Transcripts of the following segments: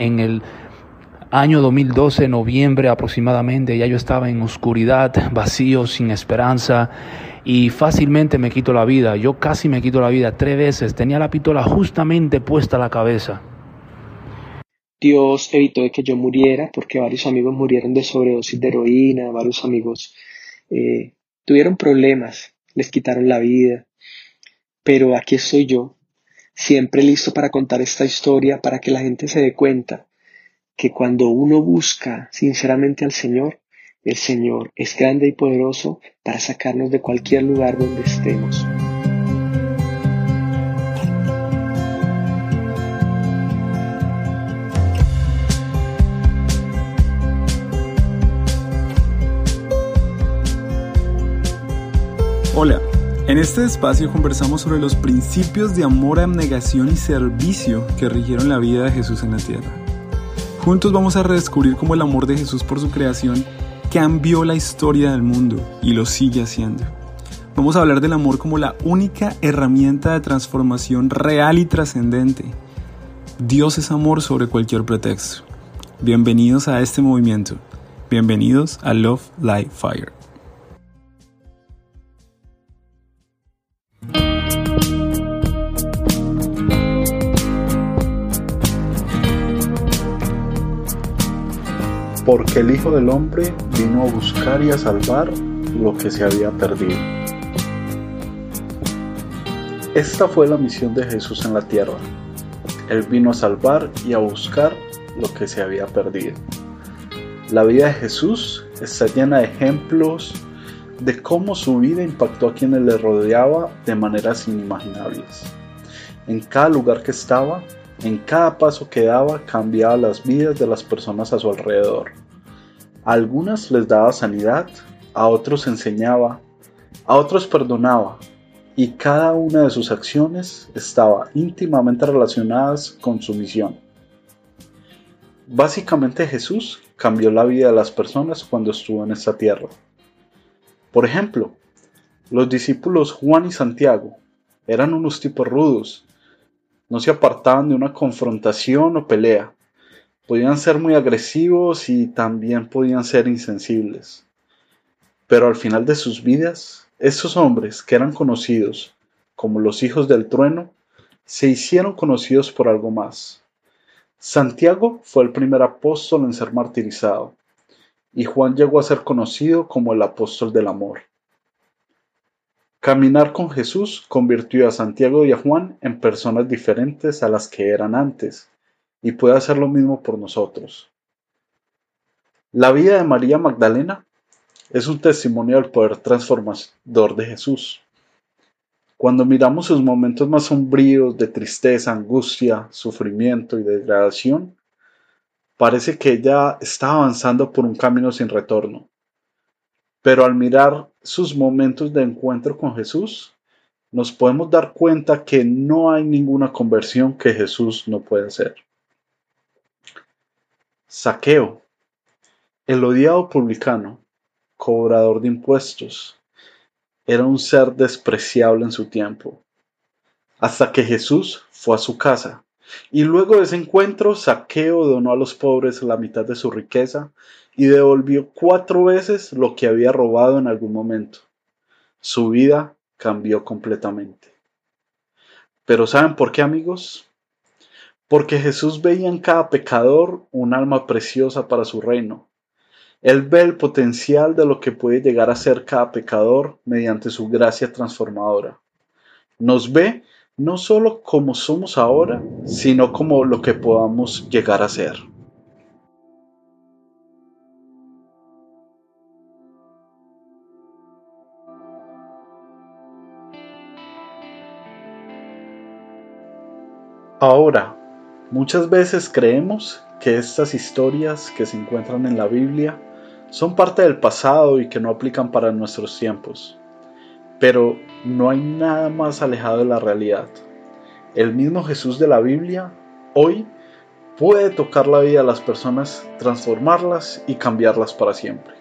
en el año 2012, noviembre aproximadamente, ya yo estaba en oscuridad, vacío, sin esperanza y fácilmente me quito la vida. Yo casi me quito la vida tres veces. Tenía la pistola justamente puesta a la cabeza. Dios evitó de que yo muriera porque varios amigos murieron de sobredosis de heroína, varios amigos eh, tuvieron problemas, les quitaron la vida. Pero aquí estoy yo, siempre listo para contar esta historia, para que la gente se dé cuenta que cuando uno busca sinceramente al Señor, el Señor es grande y poderoso para sacarnos de cualquier lugar donde estemos. Hola, en este espacio conversamos sobre los principios de amor, abnegación y servicio que rigieron la vida de Jesús en la tierra. Juntos vamos a redescubrir cómo el amor de Jesús por su creación cambió la historia del mundo y lo sigue haciendo. Vamos a hablar del amor como la única herramienta de transformación real y trascendente. Dios es amor sobre cualquier pretexto. Bienvenidos a este movimiento. Bienvenidos a Love Light Fire. Porque el Hijo del Hombre vino a buscar y a salvar lo que se había perdido. Esta fue la misión de Jesús en la tierra. Él vino a salvar y a buscar lo que se había perdido. La vida de Jesús está llena de ejemplos de cómo su vida impactó a quienes le rodeaba de maneras inimaginables. En cada lugar que estaba, en cada paso que daba cambiaba las vidas de las personas a su alrededor. Algunas les daba sanidad, a otros enseñaba, a otros perdonaba, y cada una de sus acciones estaba íntimamente relacionadas con su misión. Básicamente Jesús cambió la vida de las personas cuando estuvo en esta tierra. Por ejemplo, los discípulos Juan y Santiago eran unos tipos rudos, no se apartaban de una confrontación o pelea. Podían ser muy agresivos y también podían ser insensibles. Pero al final de sus vidas, esos hombres que eran conocidos como los hijos del trueno, se hicieron conocidos por algo más. Santiago fue el primer apóstol en ser martirizado, y Juan llegó a ser conocido como el apóstol del amor. Caminar con Jesús convirtió a Santiago y a Juan en personas diferentes a las que eran antes, y puede hacer lo mismo por nosotros. La vida de María Magdalena es un testimonio del poder transformador de Jesús. Cuando miramos sus momentos más sombríos de tristeza, angustia, sufrimiento y degradación, parece que ella está avanzando por un camino sin retorno. Pero al mirar sus momentos de encuentro con Jesús, nos podemos dar cuenta que no hay ninguna conversión que Jesús no pueda hacer. Saqueo, el odiado publicano, cobrador de impuestos, era un ser despreciable en su tiempo, hasta que Jesús fue a su casa. Y luego de ese encuentro, Saqueo donó a los pobres la mitad de su riqueza y devolvió cuatro veces lo que había robado en algún momento. Su vida cambió completamente. Pero ¿saben por qué amigos? Porque Jesús veía en cada pecador un alma preciosa para su reino. Él ve el potencial de lo que puede llegar a ser cada pecador mediante su gracia transformadora. Nos ve no solo como somos ahora, sino como lo que podamos llegar a ser. Ahora, muchas veces creemos que estas historias que se encuentran en la Biblia son parte del pasado y que no aplican para nuestros tiempos. Pero no hay nada más alejado de la realidad. El mismo Jesús de la Biblia hoy puede tocar la vida de las personas, transformarlas y cambiarlas para siempre.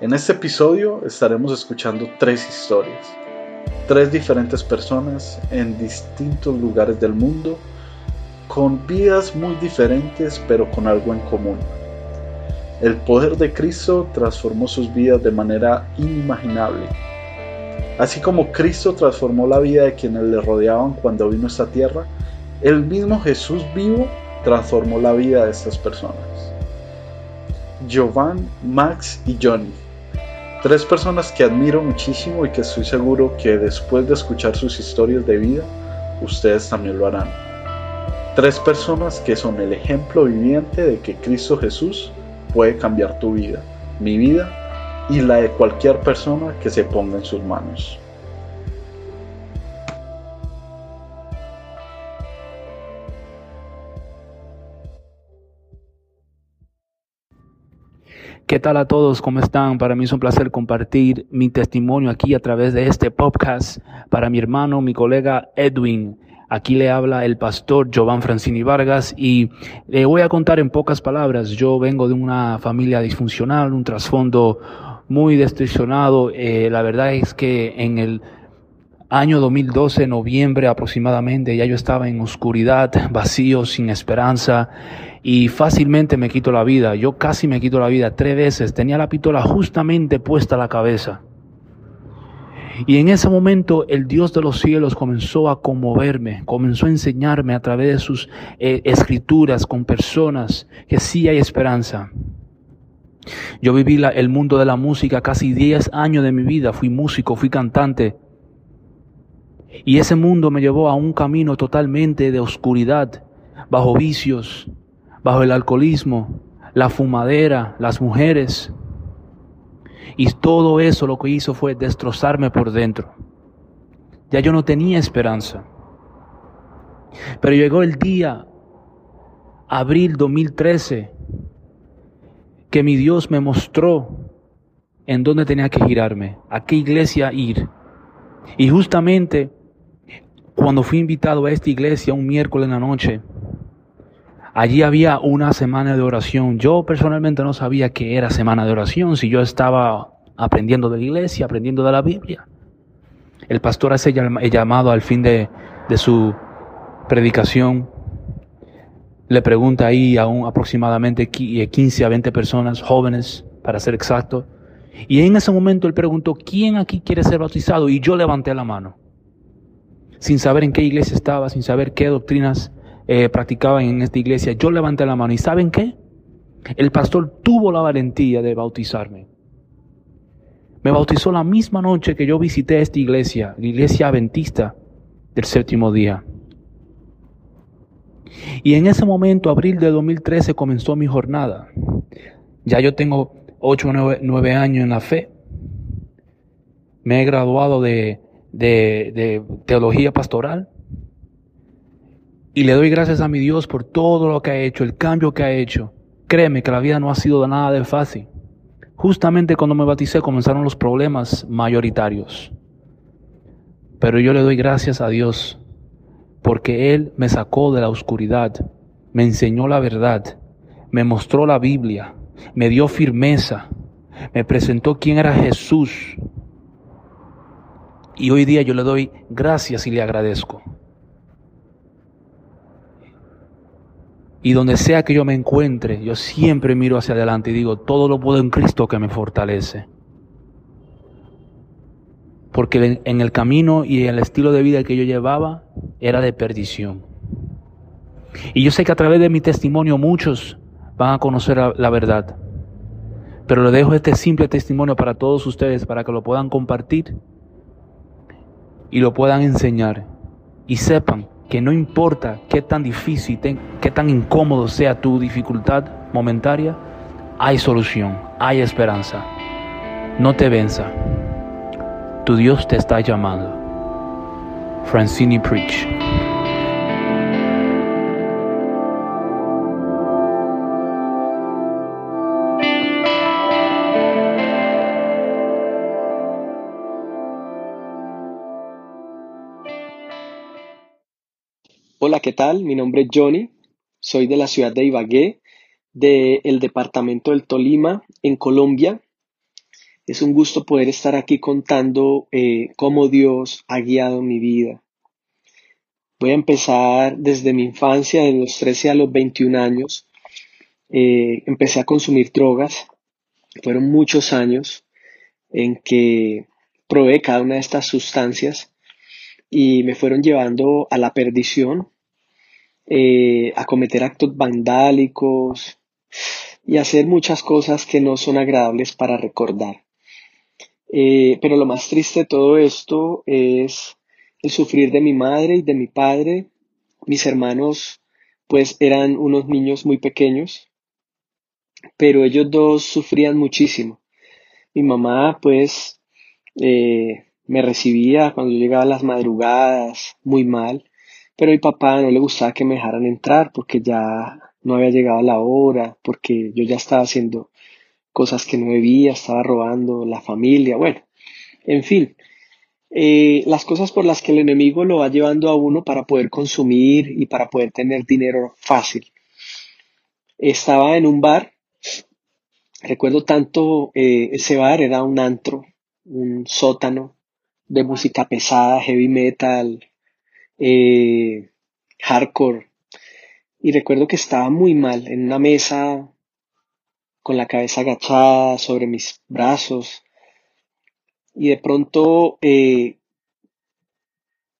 En este episodio estaremos escuchando tres historias tres diferentes personas en distintos lugares del mundo con vidas muy diferentes pero con algo en común. El poder de Cristo transformó sus vidas de manera inimaginable. Así como Cristo transformó la vida de quienes le rodeaban cuando vino a esta tierra, el mismo Jesús vivo transformó la vida de estas personas. Giovanni, Max y Johnny. Tres personas que admiro muchísimo y que estoy seguro que después de escuchar sus historias de vida, ustedes también lo harán. Tres personas que son el ejemplo viviente de que Cristo Jesús puede cambiar tu vida, mi vida y la de cualquier persona que se ponga en sus manos. ¿Qué tal a todos? ¿Cómo están? Para mí es un placer compartir mi testimonio aquí a través de este podcast para mi hermano, mi colega Edwin. Aquí le habla el pastor Jovan Francini Vargas y le voy a contar en pocas palabras. Yo vengo de una familia disfuncional, un trasfondo muy destruccionado. Eh, la verdad es que en el año 2012, noviembre aproximadamente, ya yo estaba en oscuridad, vacío, sin esperanza y fácilmente me quito la vida. Yo casi me quito la vida tres veces. Tenía la pistola justamente puesta a la cabeza. Y en ese momento el Dios de los cielos comenzó a conmoverme, comenzó a enseñarme a través de sus eh, escrituras con personas que sí hay esperanza. Yo viví el mundo de la música casi 10 años de mi vida, fui músico, fui cantante. Y ese mundo me llevó a un camino totalmente de oscuridad, bajo vicios, bajo el alcoholismo, la fumadera, las mujeres, y todo eso lo que hizo fue destrozarme por dentro. Ya yo no tenía esperanza. Pero llegó el día, abril 2013, que mi Dios me mostró en dónde tenía que girarme, a qué iglesia ir. Y justamente cuando fui invitado a esta iglesia un miércoles en la noche, Allí había una semana de oración. Yo personalmente no sabía que era semana de oración, si yo estaba aprendiendo de la iglesia, aprendiendo de la Biblia. El pastor hace el llamado al fin de, su predicación. Le pregunta ahí a un aproximadamente 15 a 20 personas, jóvenes, para ser exacto. Y en ese momento él preguntó, ¿quién aquí quiere ser bautizado? Y yo levanté la mano. Sin saber en qué iglesia estaba, sin saber qué doctrinas eh, practicaban en esta iglesia, yo levanté la mano y ¿saben qué? El pastor tuvo la valentía de bautizarme. Me bautizó la misma noche que yo visité esta iglesia, la iglesia adventista del séptimo día. Y en ese momento, abril de 2013, comenzó mi jornada. Ya yo tengo 8 o 9, años en la fe. Me he graduado de, de teología pastoral. Y le doy gracias a mi Dios por todo lo que ha hecho, el cambio que ha hecho. Créeme que la vida no ha sido nada de fácil. Justamente cuando me bauticé comenzaron los problemas mayoritarios. Pero yo le doy gracias a Dios porque Él me sacó de la oscuridad, me enseñó la verdad, me mostró la Biblia, me dio firmeza, me presentó quién era Jesús. Y hoy día yo le doy gracias y le agradezco. Y donde sea que yo me encuentre, yo siempre miro hacia adelante y digo, todo lo puedo en Cristo que me fortalece. Porque en el camino y el estilo de vida que yo llevaba era de perdición. Y yo sé que a través de mi testimonio muchos van a conocer la, verdad. Pero le dejo este simple testimonio para todos ustedes, para que lo puedan compartir y lo puedan enseñar. Y sepan que no importa qué tan difícil, qué tan incómodo sea tu dificultad momentaria, hay solución, hay esperanza. No te venza. Tu Dios te está llamando. Francini Preach. Hola, ¿qué tal? Mi nombre es Johnny, soy de la ciudad de Ibagué, del departamento del Tolima, en Colombia. Es un gusto poder estar aquí contando eh, cómo Dios ha guiado mi vida. Voy a empezar desde mi infancia, de los 13 a los 21 años. Eh, empecé a consumir drogas. Fueron muchos años en que probé cada una de estas sustancias y me fueron llevando a la perdición, eh, a cometer actos vandálicos y hacer muchas cosas que no son agradables para recordar. Eh, pero lo más triste de todo esto es el sufrir de mi madre y de mi padre. Mis hermanos pues eran unos niños muy pequeños, pero ellos dos sufrían muchísimo. Mi mamá pues eh, me recibía cuando yo llegaba a las madrugadas muy mal, pero mi papá no le gustaba que me dejaran entrar porque ya no había llegado la hora, porque yo ya estaba haciendo cosas que no debía, estaba robando la familia, bueno, en fin, eh, las cosas por las que el enemigo lo va llevando a uno para poder consumir y para poder tener dinero fácil. Estaba en un bar, recuerdo tanto, eh, ese bar era un antro, un sótano de música pesada, heavy metal, eh, hardcore. Y recuerdo que estaba muy mal en una mesa con la cabeza agachada sobre mis brazos. Y de pronto eh,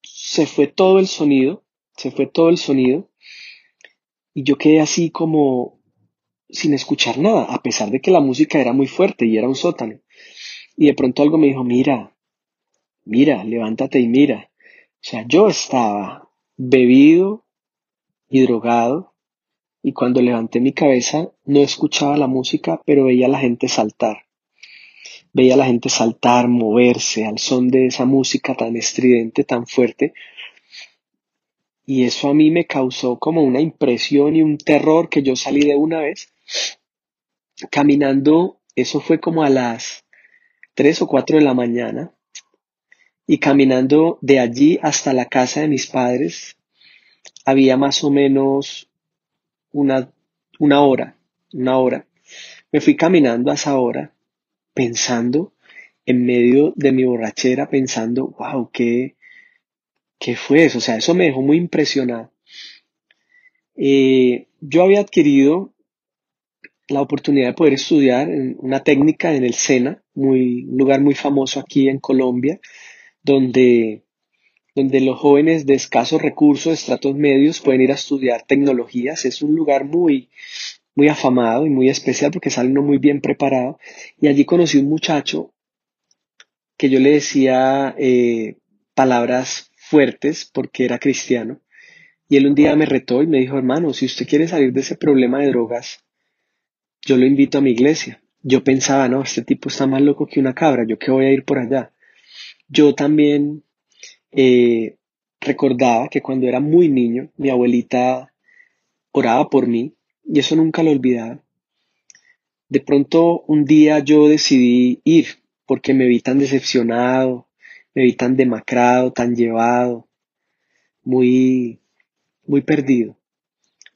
se fue todo el sonido, se fue todo el sonido. Y yo quedé así como sin escuchar nada, a pesar de que la música era muy fuerte y era un sótano. Y de pronto algo me dijo, mira, mira, levántate y mira. O sea, yo estaba bebido y drogado y cuando levanté mi cabeza no escuchaba la música, pero veía a la gente saltar. Veía a la gente saltar, moverse al son de esa música tan estridente, tan fuerte. Y eso a mí me causó como una impresión y un terror que yo salí de una vez caminando, eso fue como a las 3 o 4 de la mañana, y caminando de allí hasta la casa de mis padres, había más o menos una, una hora, una hora. Me fui caminando a esa hora pensando en medio de mi borrachera, pensando, wow, ¿qué, qué fue eso? O sea, eso me dejó muy impresionado. Eh, yo había adquirido la oportunidad de poder estudiar una técnica en el SENA, muy, un lugar muy famoso aquí en Colombia, donde donde los jóvenes de escasos recursos, de estratos medios, pueden ir a estudiar tecnologías. Es un lugar muy, muy afamado y muy especial porque sale uno muy bien preparado. Y allí conocí un muchacho que yo le decía eh, palabras fuertes porque era cristiano. Y él un día me retó y me dijo, hermano, si usted quiere salir de ese problema de drogas, yo lo invito a mi iglesia. Yo pensaba, no, este tipo está más loco que una cabra, yo que voy a ir por allá. Yo también eh, recordaba que cuando era muy niño, mi abuelita oraba por mí y eso nunca lo olvidaba. De pronto un día yo decidí ir porque me vi tan decepcionado, me vi tan demacrado, tan llevado, muy, muy perdido.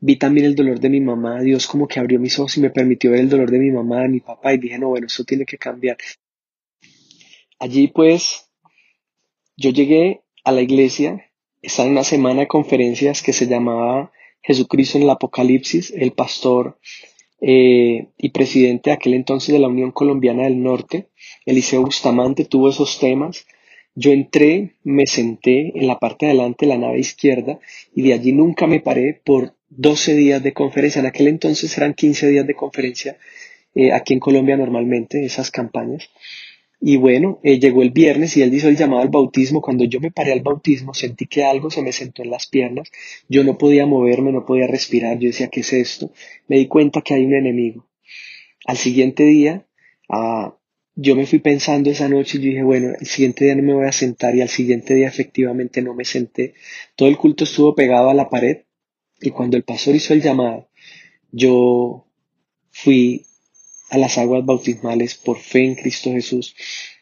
Vi también el dolor de mi mamá, Dios como que abrió mis ojos y me permitió ver el dolor de mi mamá, de mi papá y dije, no, bueno, eso tiene que cambiar. Allí pues yo llegué a la iglesia, estaba en una semana de conferencias que se llamaba Jesucristo en el Apocalipsis, el pastor eh, y presidente de aquel entonces de la Unión Colombiana del Norte, Eliseo Bustamante, tuvo esos temas. Yo entré, me senté en la parte de adelante de la nave izquierda y de allí nunca me paré por 12 días de conferencia. En aquel entonces eran 15 días de conferencia eh, aquí en Colombia normalmente, esas campañas. Y bueno, eh, llegó el viernes y él hizo el llamado al bautismo. Cuando yo me paré al bautismo, sentí que algo se me sentó en las piernas. Yo no podía moverme, no podía respirar. Yo decía, ¿qué es esto? Me di cuenta que hay un enemigo. Al siguiente día, ah, yo me fui pensando esa noche y yo dije, bueno, el siguiente día no me voy a sentar y al siguiente día efectivamente no me senté. Todo el culto estuvo pegado a la pared y cuando el pastor hizo el llamado, yo fui a las aguas bautismales por fe en Cristo Jesús.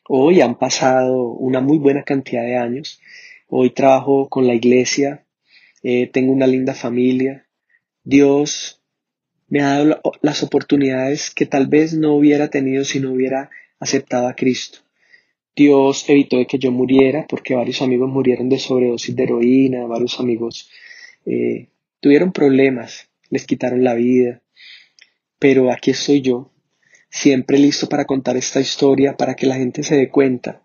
Hoy han pasado una muy buena cantidad de años. Hoy trabajo con la iglesia, eh, tengo una linda familia. Dios me ha dado las oportunidades que tal vez no hubiera tenido si no hubiera aceptado a Cristo. Dios evitó de que yo muriera porque varios amigos murieron de sobredosis de heroína, varios amigos eh, tuvieron problemas, les quitaron la vida. Pero aquí estoy yo, siempre listo para contar esta historia, para que la gente se dé cuenta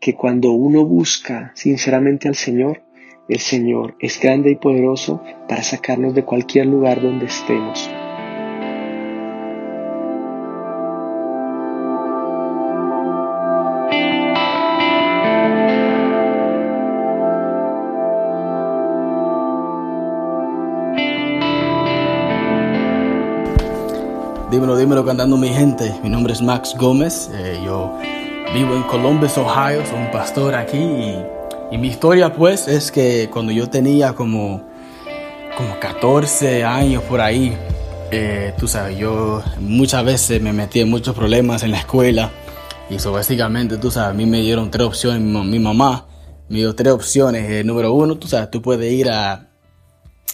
que cuando uno busca sinceramente al Señor, el Señor es grande y poderoso para sacarnos de cualquier lugar donde estemos. Dímelo, dímelo cantando mi gente. Mi nombre es Max Gómez. Eh, yo vivo en Columbus, Ohio. Soy un pastor aquí. Y, mi historia, pues, es que cuando yo tenía como, como 14 años por ahí, eh, tú sabes, yo muchas veces me metí en muchos problemas en la escuela. Y eso básicamente, tú sabes, a mí me dieron tres opciones. Mi, mamá me dio tres opciones. Eh, número uno, tú sabes, tú puedes ir a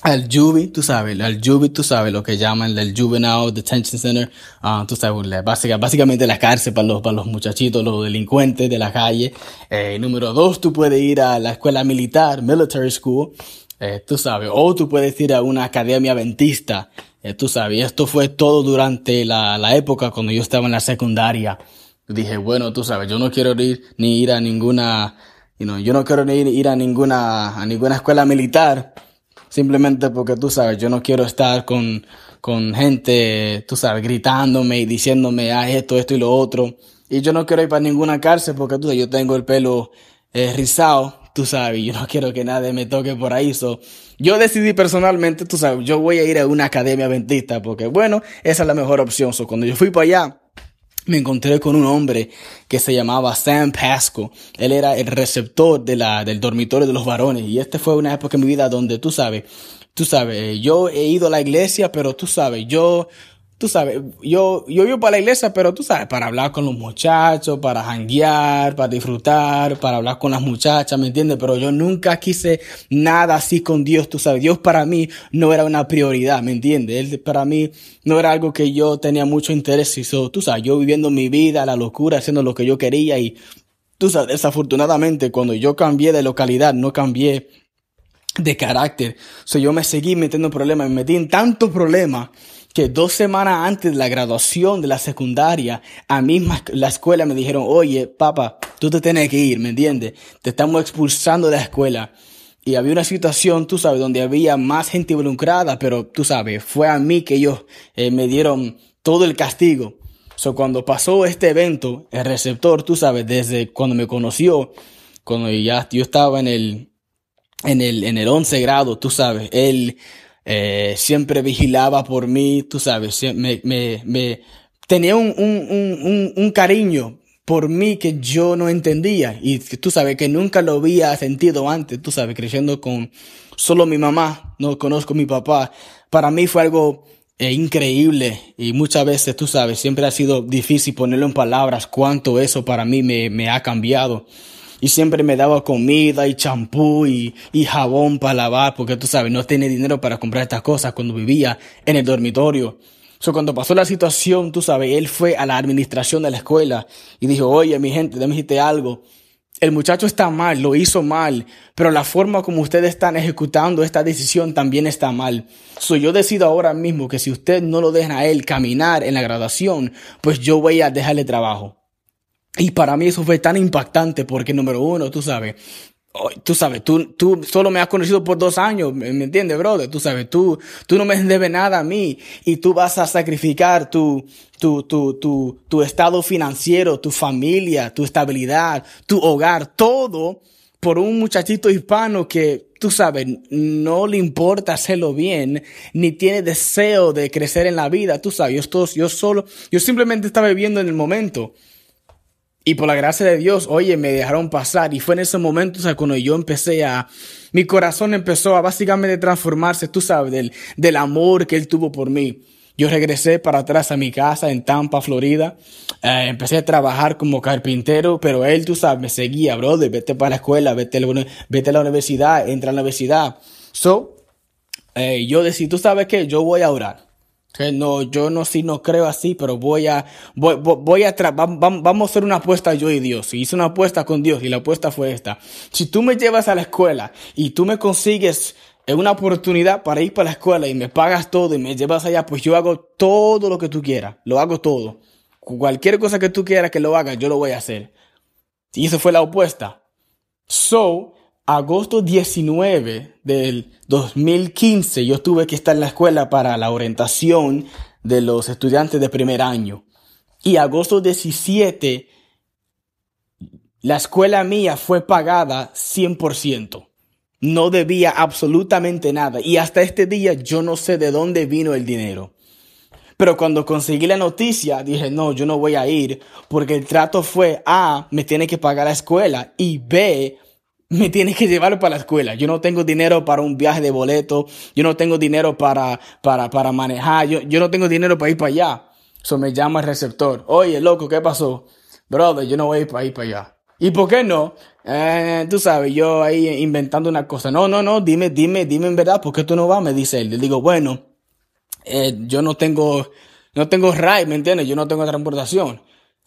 al Jubi, tú sabes, al Jubi, tú sabes lo que llaman el Juvenile Detention Center, uh, tú sabes, básicamente la cárcel para los, para los muchachitos, los delincuentes de la calle. Eh, número dos, tú puedes ir a la escuela militar, military school, eh, tú sabes, o tú puedes ir a una academia adventista, eh, tú sabes, esto fue todo durante la, la época cuando yo estaba en la secundaria. Dije, bueno, tú sabes, yo no quiero ir ni ir a ninguna, yo no quiero ni ir, ir a ninguna, a ninguna escuela militar, simplemente porque tú sabes, yo no quiero estar con, con gente, tú sabes, gritándome y diciéndome, ah, esto, esto y lo otro. Y yo no quiero ir para ninguna cárcel porque tú sabes, yo tengo el pelo eh, rizado, tú sabes, yo no quiero que nadie me toque por ahí. So, yo decidí personalmente, tú sabes, yo voy a ir a una academia adventista porque, bueno, esa es la mejor opción. So, cuando yo fui para allá, me encontré con un hombre que se llamaba Sam Pasco. Él era el receptor de la, del dormitorio de los varones. Y este fue una época en mi vida donde tú sabes, tú sabes, yo he ido a la iglesia, pero tú sabes, yo tú sabes, yo, yo iba para la iglesia, pero tú sabes, para hablar con los muchachos, para janguear, para disfrutar, para hablar con las muchachas, ¿me entiendes? Pero yo nunca quise nada así con Dios, tú sabes, Dios para mí no era una prioridad, ¿me entiendes? Él para mí no era algo que yo tenía mucho interés, y tú sabes, yo viviendo mi vida, la locura, haciendo lo que yo quería y tú sabes, desafortunadamente cuando yo cambié de localidad, no cambié de carácter. So, yo me seguí metiendo en problemas, me metí en tantos problemas que dos semanas antes de la graduación de la secundaria, a mí la escuela me dijeron, oye, papá, tú te tienes que ir, ¿me entiendes? Te estamos expulsando de la escuela. Y había una situación, tú sabes, donde había más gente involucrada, pero tú sabes, fue a mí que ellos eh, me dieron todo el castigo. So, cuando pasó este evento, el receptor, tú sabes, desde cuando me conoció, cuando ya yo estaba en el, en el, en el 11 grado, tú sabes, él eh, siempre vigilaba por mí, tú sabes, me, me, me tenía un, un, un, un cariño por mí que yo no entendía y tú sabes que nunca lo había sentido antes, tú sabes, creciendo con solo mi mamá, no conozco a mi papá, para mí fue algo eh, increíble y muchas veces, tú sabes, siempre ha sido difícil ponerlo en palabras cuánto eso para mí me, me ha cambiado y siempre me daba comida y champú y, jabón para lavar, porque tú sabes, no tenía dinero para comprar estas cosas cuando vivía en el dormitorio. So, cuando pasó la situación, tú sabes, él fue a la administración de la escuela y dijo, oye, mi gente, déjame decirte algo. El muchacho está mal, lo hizo mal, pero la forma como ustedes están ejecutando esta decisión también está mal. So, yo decido ahora mismo que si usted no lo deja a él caminar en la graduación, pues yo voy a dejarle trabajo. Y para mí eso fue tan impactante porque, número uno, tú sabes, tú sabes, tú, tú solo me has conocido por dos años, ¿me, entiendes, brother? Tú sabes, tú, tú no me debes nada a mí y tú vas a sacrificar tu, tu, tu, tu, tu estado financiero, tu familia, tu estabilidad, tu hogar, todo por un muchachito hispano que, tú sabes, no le importa hacerlo bien, ni tiene deseo de crecer en la vida, tú sabes, yo, estoy, yo solo, yo simplemente estaba viviendo en el momento. Y por la gracia de Dios, oye, me dejaron pasar. Y fue en ese momento, o sea, cuando yo empecé a, mi corazón empezó a básicamente transformarse, tú sabes, del, del amor que Él tuvo por mí. Yo regresé para atrás a mi casa en Tampa, Florida. Eh, empecé a trabajar como carpintero, pero él, tú sabes, me seguía, brother, vete para la escuela, vete a la, vete a la universidad, entra a la universidad. So, eh, yo decidí, tú sabes qué, yo voy a orar. No, yo no sí no creo así, pero voy a voy, voy a vamos a hacer una apuesta yo y Dios. Y hice una apuesta con Dios y la apuesta fue esta. Si tú me llevas a la escuela y tú me consigues una oportunidad para ir para la escuela y me pagas todo y me llevas allá, pues yo hago todo lo que tú quieras. Lo hago todo. Cualquier cosa que tú quieras que lo haga, yo lo voy a hacer. Y eso fue la apuesta. So, agosto 19 del 2015 yo tuve que estar en la escuela para la orientación de los estudiantes de primer año. Y agosto 17 la escuela mía fue pagada 100%. No debía absolutamente nada. Y hasta este día yo no sé de dónde vino el dinero. Pero cuando conseguí la noticia, dije, no, yo no voy a ir porque el trato fue A, me tiene que pagar la escuela y B, me tienes que llevar para la escuela. Yo no tengo dinero para un viaje de boleto. Yo no tengo dinero para, para, para manejar. Yo, yo no tengo dinero para ir para allá. Eso me llama el receptor. Oye, loco, ¿qué pasó? Brother, yo no voy a ir para para allá. ¿Y por qué no? Eh, tú sabes, yo ahí inventando una cosa. No, no, no, dime, dime, dime en verdad, ¿por qué tú no vas? Me dice él. Le digo, bueno, eh, yo no tengo, no tengo ride, ¿me entiendes? Yo no tengo transportación.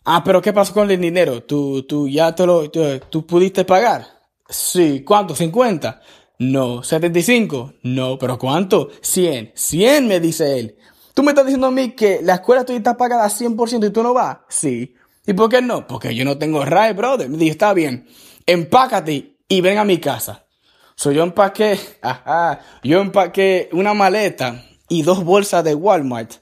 Ah, pero ¿qué pasó con el dinero? ¿Tú, tú ya te lo, tú pudiste pagar? Sí, ¿cuánto? ¿50? No. ¿75? No, pero ¿cuánto? 100. 100 me dice él. Tú me estás diciendo a mí que la escuela tuya está pagada 100% y tú no vas. Sí. ¿Y por qué no? Porque yo no tengo RAE, brother. Me dijo, está bien. Empácate y ven a mi casa. So yo empaqué, ajá, yo empaqué una maleta y dos bolsas de Walmart.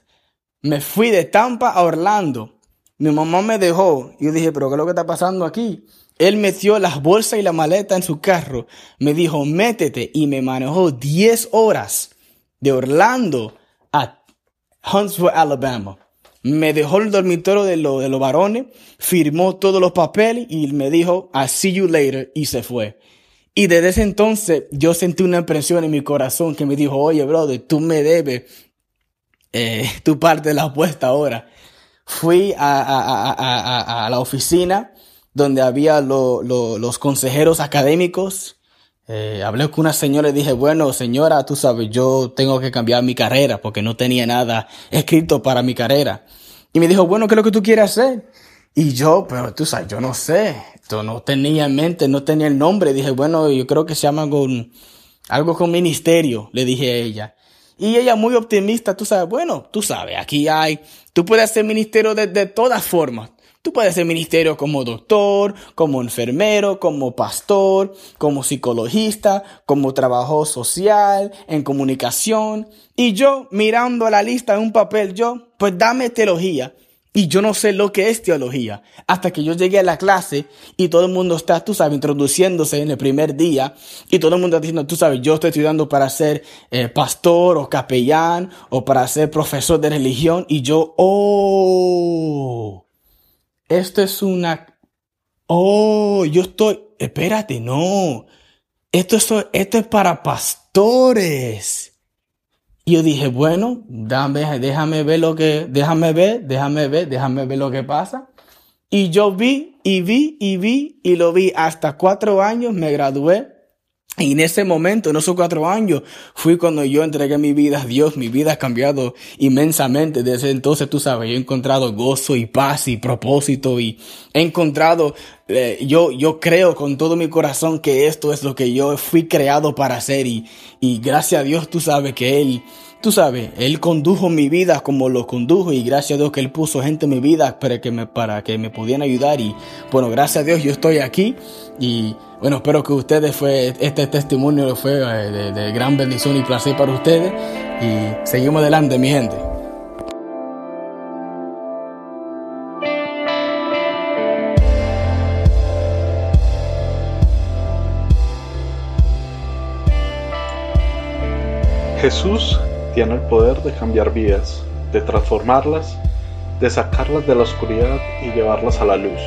Me fui de Tampa a Orlando. Mi mamá me dejó. Yo dije, pero ¿qué es lo que está pasando aquí? Él metió las bolsas y la maleta en su carro. Me dijo, métete. Y me manejó 10 horas de Orlando a Huntsville, Alabama. Me dejó el dormitorio de, de los varones, firmó todos los papeles y me dijo, I see you later. Y se fue. Y desde ese entonces yo sentí una impresión en mi corazón que me dijo, oye, brother, tú me debes eh, tu parte de la apuesta ahora. Fui a, a la oficina donde había los consejeros académicos. Eh, hablé con una señora y dije, bueno, señora, tú sabes, yo tengo que cambiar mi carrera porque no tenía nada escrito para mi carrera. Y me dijo, bueno, ¿qué es lo que tú quieres hacer? Y yo, pero tú sabes, yo no sé, yo no tenía en mente, no tenía el nombre. Dije, bueno, yo creo que se llama con, algo con ministerio, le dije a ella. Y ella muy optimista, tú sabes, bueno, tú sabes, aquí hay, tú puedes hacer ministerio de, de todas formas. Tú puedes ser ministerio como doctor, como enfermero, como pastor, como psicologista, como trabajo social, en comunicación. Y yo mirando la lista en un papel, yo, pues dame teología. Y yo no sé lo que es teología. Hasta que yo llegué a la clase y todo el mundo está, tú sabes, introduciéndose en el primer día. Y todo el mundo está diciendo, tú sabes, yo estoy estudiando para ser eh, pastor o capellán o para ser profesor de religión. Y yo, oh, esto es una... Oh, yo estoy... Espérate, no. Esto es, esto es para pastores. Y yo dije, bueno, déjame, déjame ver lo que, déjame ver, déjame ver, déjame ver lo que pasa. Y yo vi y vi y vi y lo vi hasta cuatro años, me gradué y en ese momento, en esos cuatro años, fui cuando yo entregué mi vida a Dios. Mi vida ha cambiado inmensamente. Desde entonces, tú sabes, yo he encontrado gozo y paz y propósito y he encontrado, eh, yo, yo creo con todo mi corazón que esto es lo que yo fui creado para hacer y, y gracias a Dios, tú sabes que Él, tú sabes, Él condujo mi vida como lo condujo y gracias a Dios que Él puso gente en mi vida para que me, para que me pudieran ayudar y bueno, gracias a Dios yo estoy aquí y bueno, espero que ustedes fue, este testimonio fue eh, de, gran bendición y placer para ustedes. Y seguimos adelante, mi gente. Jesús tiene el poder de cambiar vidas, de transformarlas, de sacarlas de la oscuridad y llevarlas a la luz.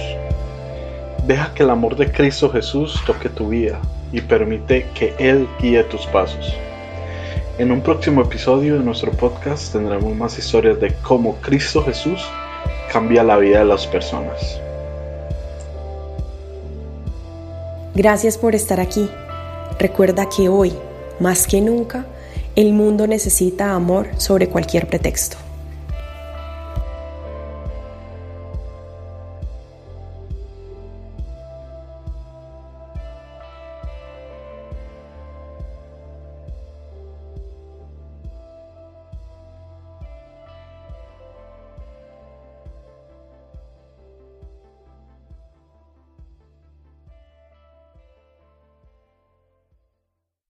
Deja que el amor de Cristo Jesús toque tu vida y permite que Él guíe tus pasos. En un próximo episodio de nuestro podcast tendremos más historias de cómo Cristo Jesús cambia la vida de las personas. Gracias por estar aquí. Recuerda que hoy, más que nunca, el mundo necesita amor sobre cualquier pretexto.